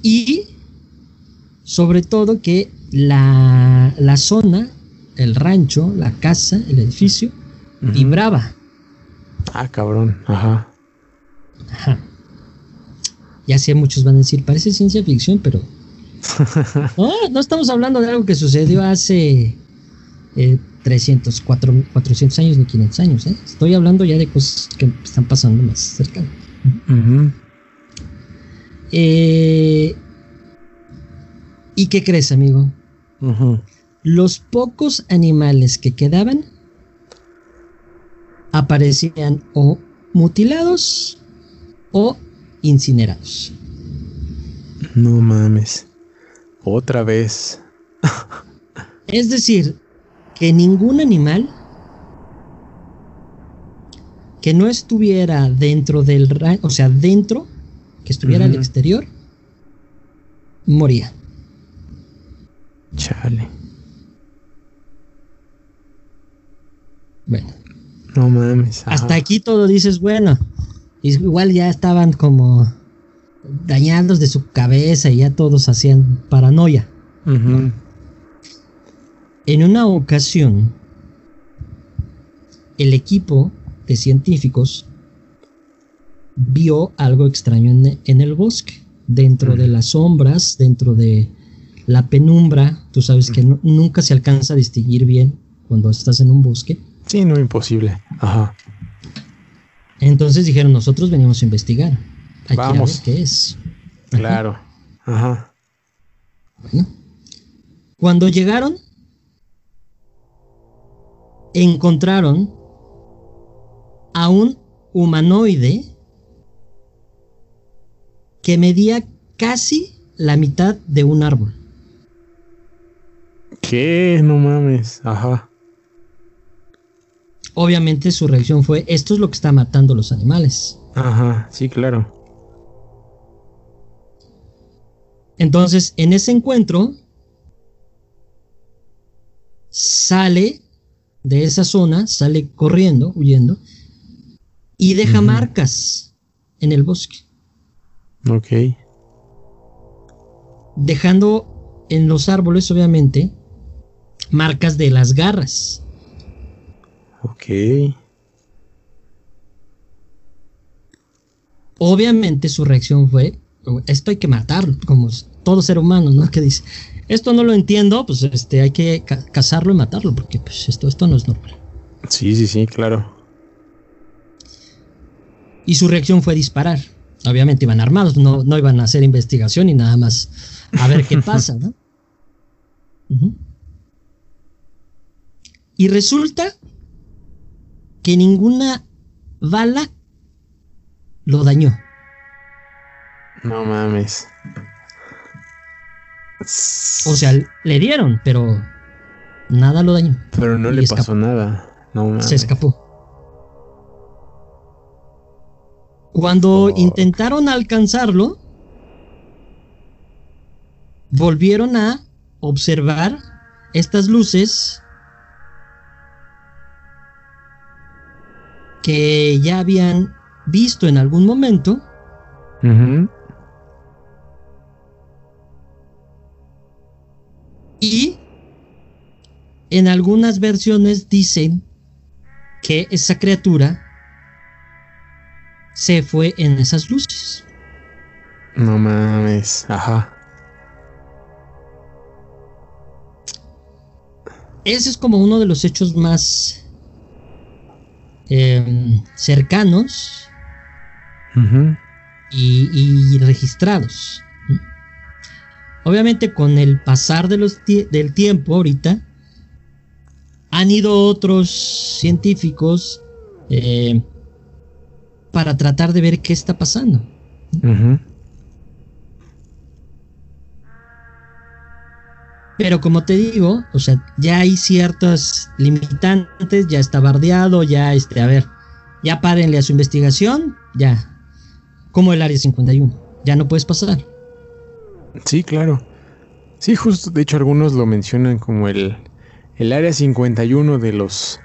Y sobre todo que la, la, zona, el rancho, la casa, el edificio, vibraba. Ah, cabrón, ajá. Ajá. Ya sé, muchos van a decir, parece ciencia ficción, pero no, estamos hablando de algo que sucedió hace 300, 400 años ni 500 años. ¿eh? Estoy hablando ya de cosas que están pasando más cerca. Eh, ¿Y qué crees, amigo? Los pocos animales que quedaban aparecían o mutilados o incinerados. No mames. Otra vez. es decir, que ningún animal que no estuviera dentro del o sea, dentro, que estuviera al exterior, moría. Chale. Bueno. No mames. Hasta aquí todo dices, bueno, igual ya estaban como dañados de su cabeza y ya todos hacían paranoia. En una ocasión, el equipo de científicos vio algo extraño en, el bosque, dentro de las sombras, dentro de la penumbra. Tú sabes que nunca se alcanza a distinguir bien cuando estás en un bosque. Sí, no, imposible. Ajá. Entonces dijeron, nosotros venimos a investigar. Vamos. qué es. Claro. Ajá. Bueno. Cuando llegaron, encontraron a un humanoide que medía casi la mitad de un árbol. ¿Qué? No mames. Ajá. Obviamente su reacción fue, esto es lo que está matando los animales. Ajá, sí, claro. Entonces, en ese encuentro, sale de esa zona, sale corriendo, huyendo, y deja marcas en el bosque. Ok. Dejando en los árboles, obviamente, marcas de las garras. Ok. Obviamente su reacción fue, esto hay que matarlo, como todo ser humano, ¿no? Que dice, esto no lo entiendo, pues este, hay que cazarlo y matarlo, porque pues esto, esto no es normal. Sí, sí, sí, claro. Y su reacción fue disparar. Obviamente iban armados, no, no iban a hacer investigación y nada más a ver qué pasa, ¿no? Y resulta que ninguna bala lo dañó. No mames. O sea, le dieron, pero nada lo dañó. Pero no le pasó nada. No Se escapó. Cuando intentaron alcanzarlo, volvieron a observar estas luces que ya habían visto en algún momento. Y en algunas versiones dicen que esa criatura se fue en esas luces. No mames, ajá. Ese es como uno de los hechos más em, cercanos y registrados. Obviamente con el pasar de los del tiempo ahorita, han ido otros científicos eh, para tratar de ver qué está pasando. Pero como te digo, o sea, ya hay ciertas limitantes, ya está bardeado, ya este, a ver, ya párenle a su investigación, ya. Como el área 51, ya no puedes pasar. Sí, claro. Sí, justo, de hecho algunos lo mencionan como el, el área 51 de los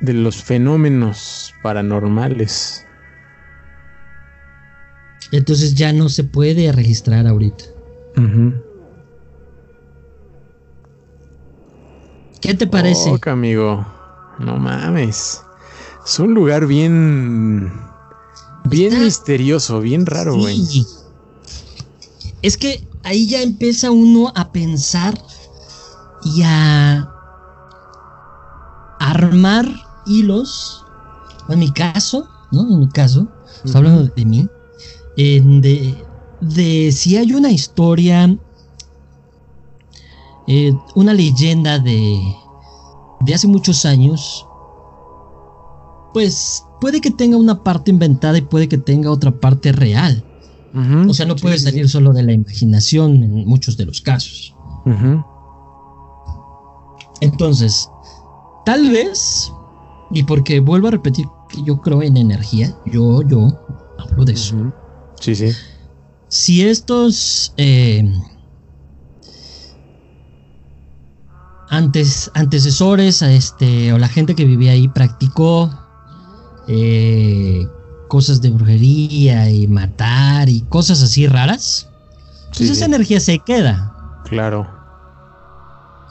de los fenómenos paranormales. Entonces ya no se puede registrar ahorita. ¿Qué te parece? Amigo. No mames. Es un lugar bien. Bien misterioso, bien raro, güey. Es que ahí ya empieza uno a pensar y a armar hilos. En mi caso, ¿no? En mi caso, estoy hablando de mí. de, de si hay una historia, eh, una leyenda de, de hace muchos años, pues puede que tenga una parte inventada y puede que tenga otra parte real o sea, no puede salir solo de la imaginación en muchos de los casos. Entonces, tal vez, y porque vuelvo a repetir que yo creo en energía, yo, yo hablo de eso. Sí, sí. Si estos eh, antes, antecesores a este, o la gente que vivía ahí practicó eh, cosas de brujería y matar y cosas así raras, pues esa energía se queda. Claro.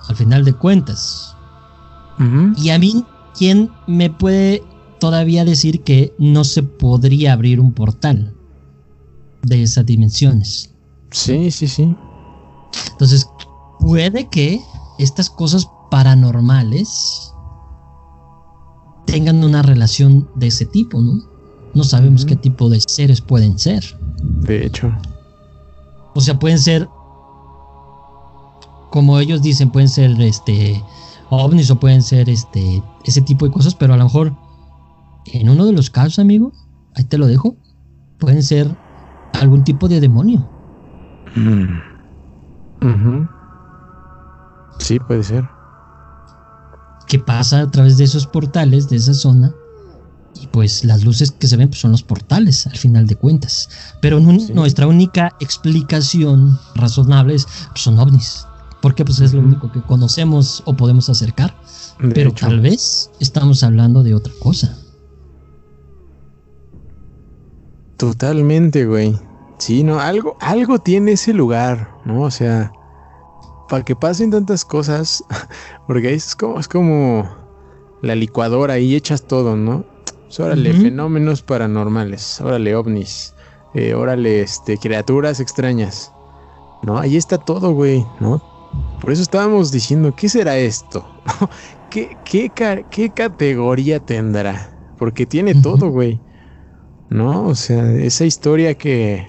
Al final de cuentas. Y a mí, ¿quién me puede todavía decir que no se podría abrir un portal de esas dimensiones? Sí, sí, sí. Entonces, puede que estas cosas paranormales tengan una relación de ese tipo, ¿no? No sabemos qué tipo de seres pueden ser. De hecho. O sea, pueden ser, como ellos dicen, pueden ser este ovnis o pueden ser este ese tipo de cosas, pero a lo mejor en uno de los casos, amigo, ahí te lo dejo, pueden ser algún tipo de demonio. Mm. Sí, puede ser. Que pasa a través de esos portales, de esa zona. Y pues las luces que se ven pues, son los portales, al final de cuentas. Pero nuestra única explicación razonable es, pues, son ovnis. Porque pues es lo único que conocemos o podemos acercar. Pero tal vez estamos hablando de otra cosa. Totalmente, güey. Sí, no, algo, algo tiene ese lugar, ¿no? O sea, para que pasen tantas cosas, porque es como, es como la licuadora y echas todo, ¿no? Pues órale, fenómenos paranormales, órale, ovnis, eh, órale, este, criaturas extrañas, ¿no? Ahí está todo, güey, ¿no? Por eso estábamos diciendo, ¿qué será esto? ¿Qué, qué, qué categoría tendrá? Porque tiene todo, güey. ¿No? O sea, esa historia que,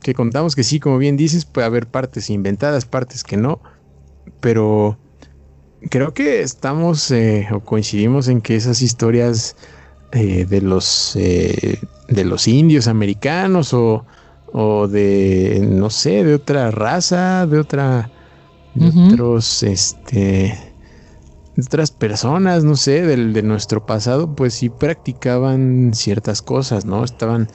que contamos que sí, como bien dices, puede haber partes inventadas, partes que no, pero creo que estamos eh, o coincidimos en que esas historias eh, de los eh, de los indios americanos o, o, de no sé de otra raza de otra de otros este de otras personas no sé del, de nuestro pasado pues sí practicaban ciertas cosas no estaban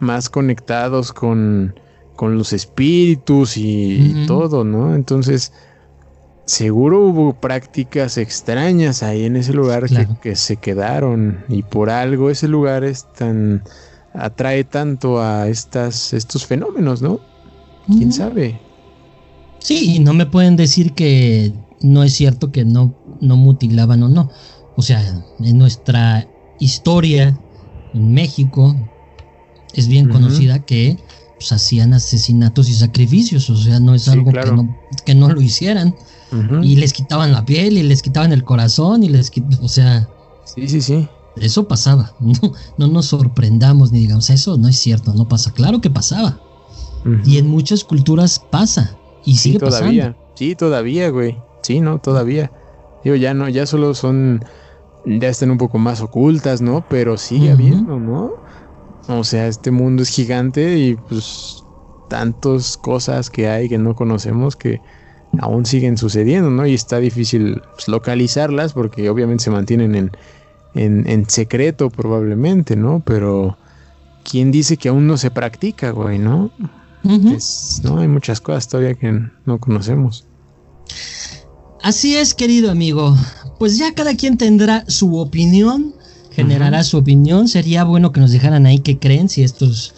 más conectados con, los espíritus y, todo, ¿no? Entonces, seguro hubo prácticas extrañas ahí en ese lugar que, se quedaron y por algo ese lugar es tan atrae tanto a estas estos fenómenos, ¿no? ¿Quién sabe? Sí, y no me pueden decir que no es cierto que no, no mutilaban o no. O sea, en nuestra historia en México, es bien conocida que pues, hacían asesinatos y sacrificios, o sea, no es algo que, no, que no lo hicieran. Y les quitaban la piel y les quitaban el corazón y les quitaban, o sea... Sí, sí, sí. Eso pasaba. No, no nos sorprendamos ni digamos, eso no es cierto, no pasa. Claro que pasaba. Y en muchas culturas pasa. Y sigue todavía. Sí, todavía, güey. Sí, no, todavía. Digo, ya no, ya solo son, ya están un poco más ocultas, ¿no? Pero sigue habiendo, ¿no? O sea, este mundo es gigante y pues tantas cosas que hay que no conocemos que aún siguen sucediendo, ¿no? Y está difícil pues, localizarlas porque obviamente se mantienen en, en, secreto probablemente, ¿no? Pero ¿quién dice que aún no se practica, güey, no? No, hay muchas cosas todavía que no conocemos. Así es, querido amigo. Pues ya cada quien tendrá su opinión generará su opinión. Sería bueno que nos dejaran ahí qué creen, si esto es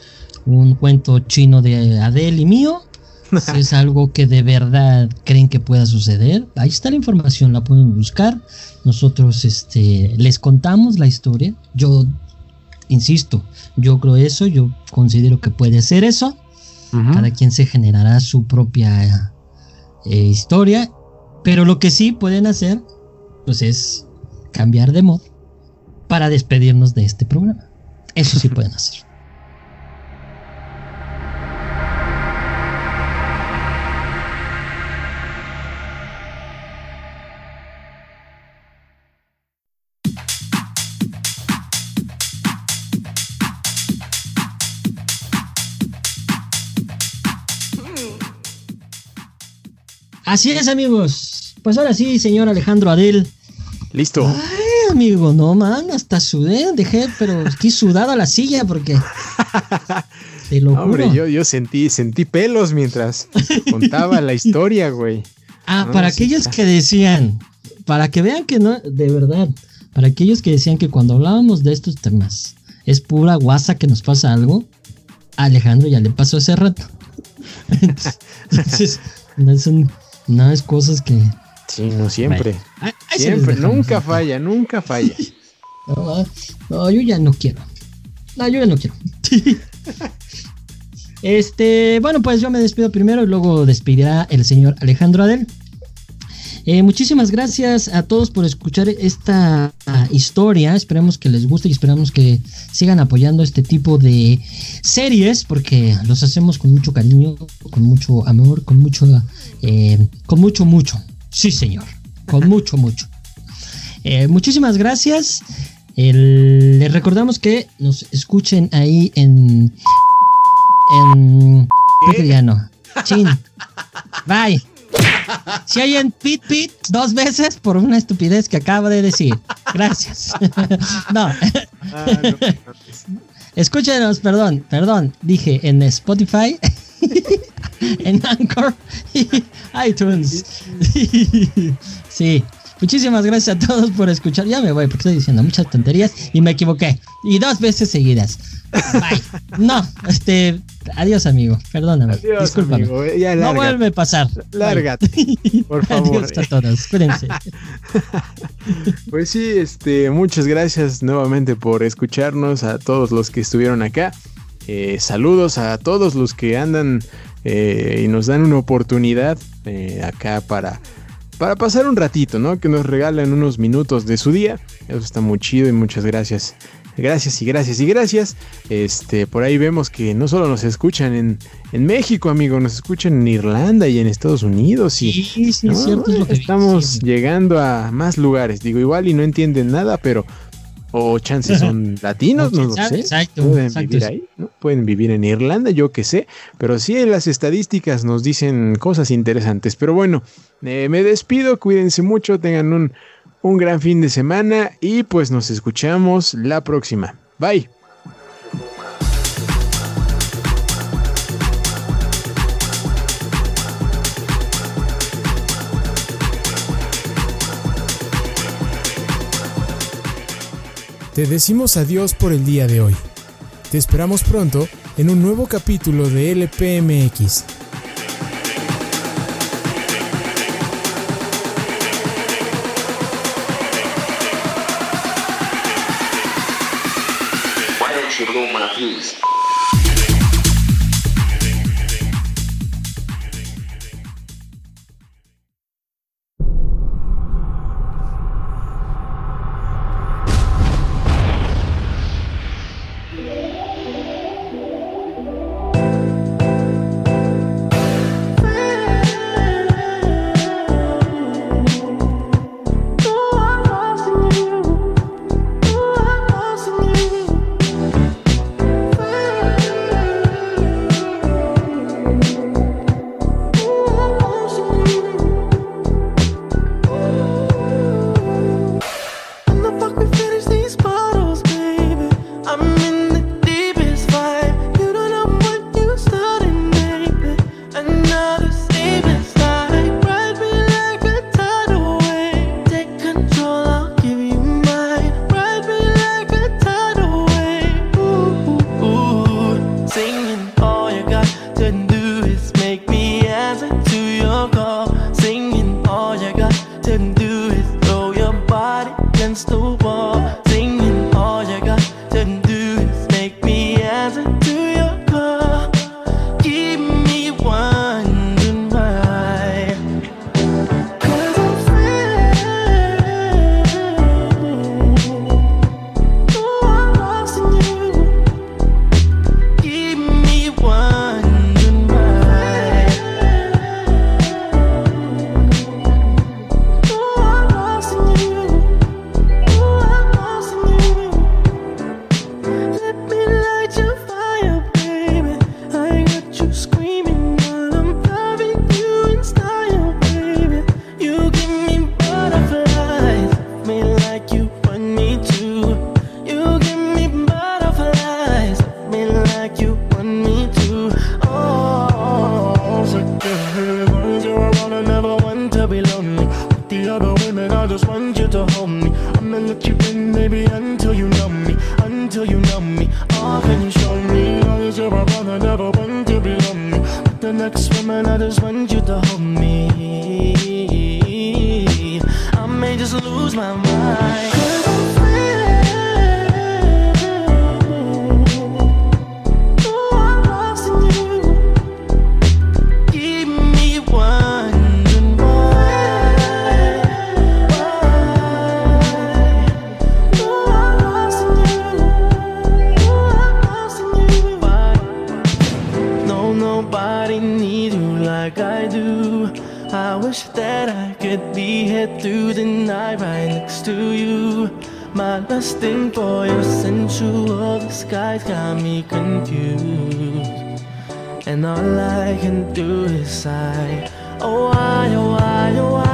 un cuento chino de Adele y mío, si es algo que de verdad creen que pueda suceder. Ahí está la información, la pueden buscar. Nosotros este, les contamos la historia. Yo insisto, yo creo eso, yo considero que puede ser eso. Cada quien se generará su propia eh, historia. Pero lo que sí pueden hacer, pues es cambiar de mod para despedirnos de este programa. Eso sí pueden hacer. Así es, amigos. Pues ahora sí, señor Alejandro Adel. Listo amigo, no man, hasta sudé, dejé, pero estoy sudado a la silla porque. Te lo Hombre, juro. yo, yo sentí, sentí pelos mientras contaba la historia, güey. Ah, No, para aquellos que decían, para que vean que no, de verdad, para aquellos que decían que cuando hablábamos de estos temas es pura guasa que nos pasa algo, a Alejandro ya le pasó hace rato. Entonces, no son, no es cosas que... Sí, no siempre. Siempre, nunca falla, nunca falla. No, no, yo ya no quiero. No, yo ya no quiero. Este, bueno, pues yo me despido primero y luego despedirá el señor Alejandro Adel. Eh, muchísimas gracias a todos por escuchar esta ah, historia. Esperemos que les guste y esperamos que sigan apoyando este tipo de series porque los hacemos con mucho cariño, con mucho amor, con mucho, eh, con mucho, mucho. Sí, señor, con mucho, mucho. Eh, muchísimas gracias. Les recordamos que nos escuchen ahí en. En. ya no. Chin. Bye. Si hay en pit pit dos veces por una estupidez que acabo de decir. Gracias. no. No, Escúchenos, perdón, perdón. Dije en Spotify, en Anchor y iTunes. sí. Muchísimas gracias a todos por escuchar. Ya me voy porque estoy diciendo muchas tonterías y me equivoqué. Y dos veces seguidas. Bye. No, este. Adiós, amigo. Perdóname. Adiós, Discúlpame. amigo. Ya no vuelve a pasar. Lárgate, por favor. Adiós a todos. Cuídense. Pues sí, este, muchas gracias nuevamente por escucharnos, a todos los que estuvieron acá. Eh, saludos a todos los que andan eh, y nos dan una oportunidad eh, acá para, para pasar un ratito, ¿no? Que nos regalan unos minutos de su día. Eso está muy chido y muchas gracias. Gracias y gracias y gracias. Este, por ahí vemos que no solo nos escuchan en, en México, amigo, nos escuchan en Irlanda y en Estados Unidos. Y, Sí, sí, no, es cierto. Es estamos llegando a más lugares. Digo, igual y no entienden nada, pero. O chances son latinos, no lo sé. Exacto, Pueden exacto. vivir ahí, ¿no? Pueden vivir en Irlanda, yo qué sé. Pero sí, las estadísticas nos dicen cosas interesantes. Pero bueno, eh, me despido, cuídense mucho, tengan un, un gran fin de semana y pues nos escuchamos la próxima. Bye. Te decimos adiós por el día de hoy. Te esperamos pronto en un nuevo capítulo de LPMX. You one, I never want to be lonely. But the next woman, I just want you to hold me. I may just lose my mind. head through the night right next to you. My lusting for your sensual disguise got me confused. And all I can do is sigh. Oh why, oh why, oh why?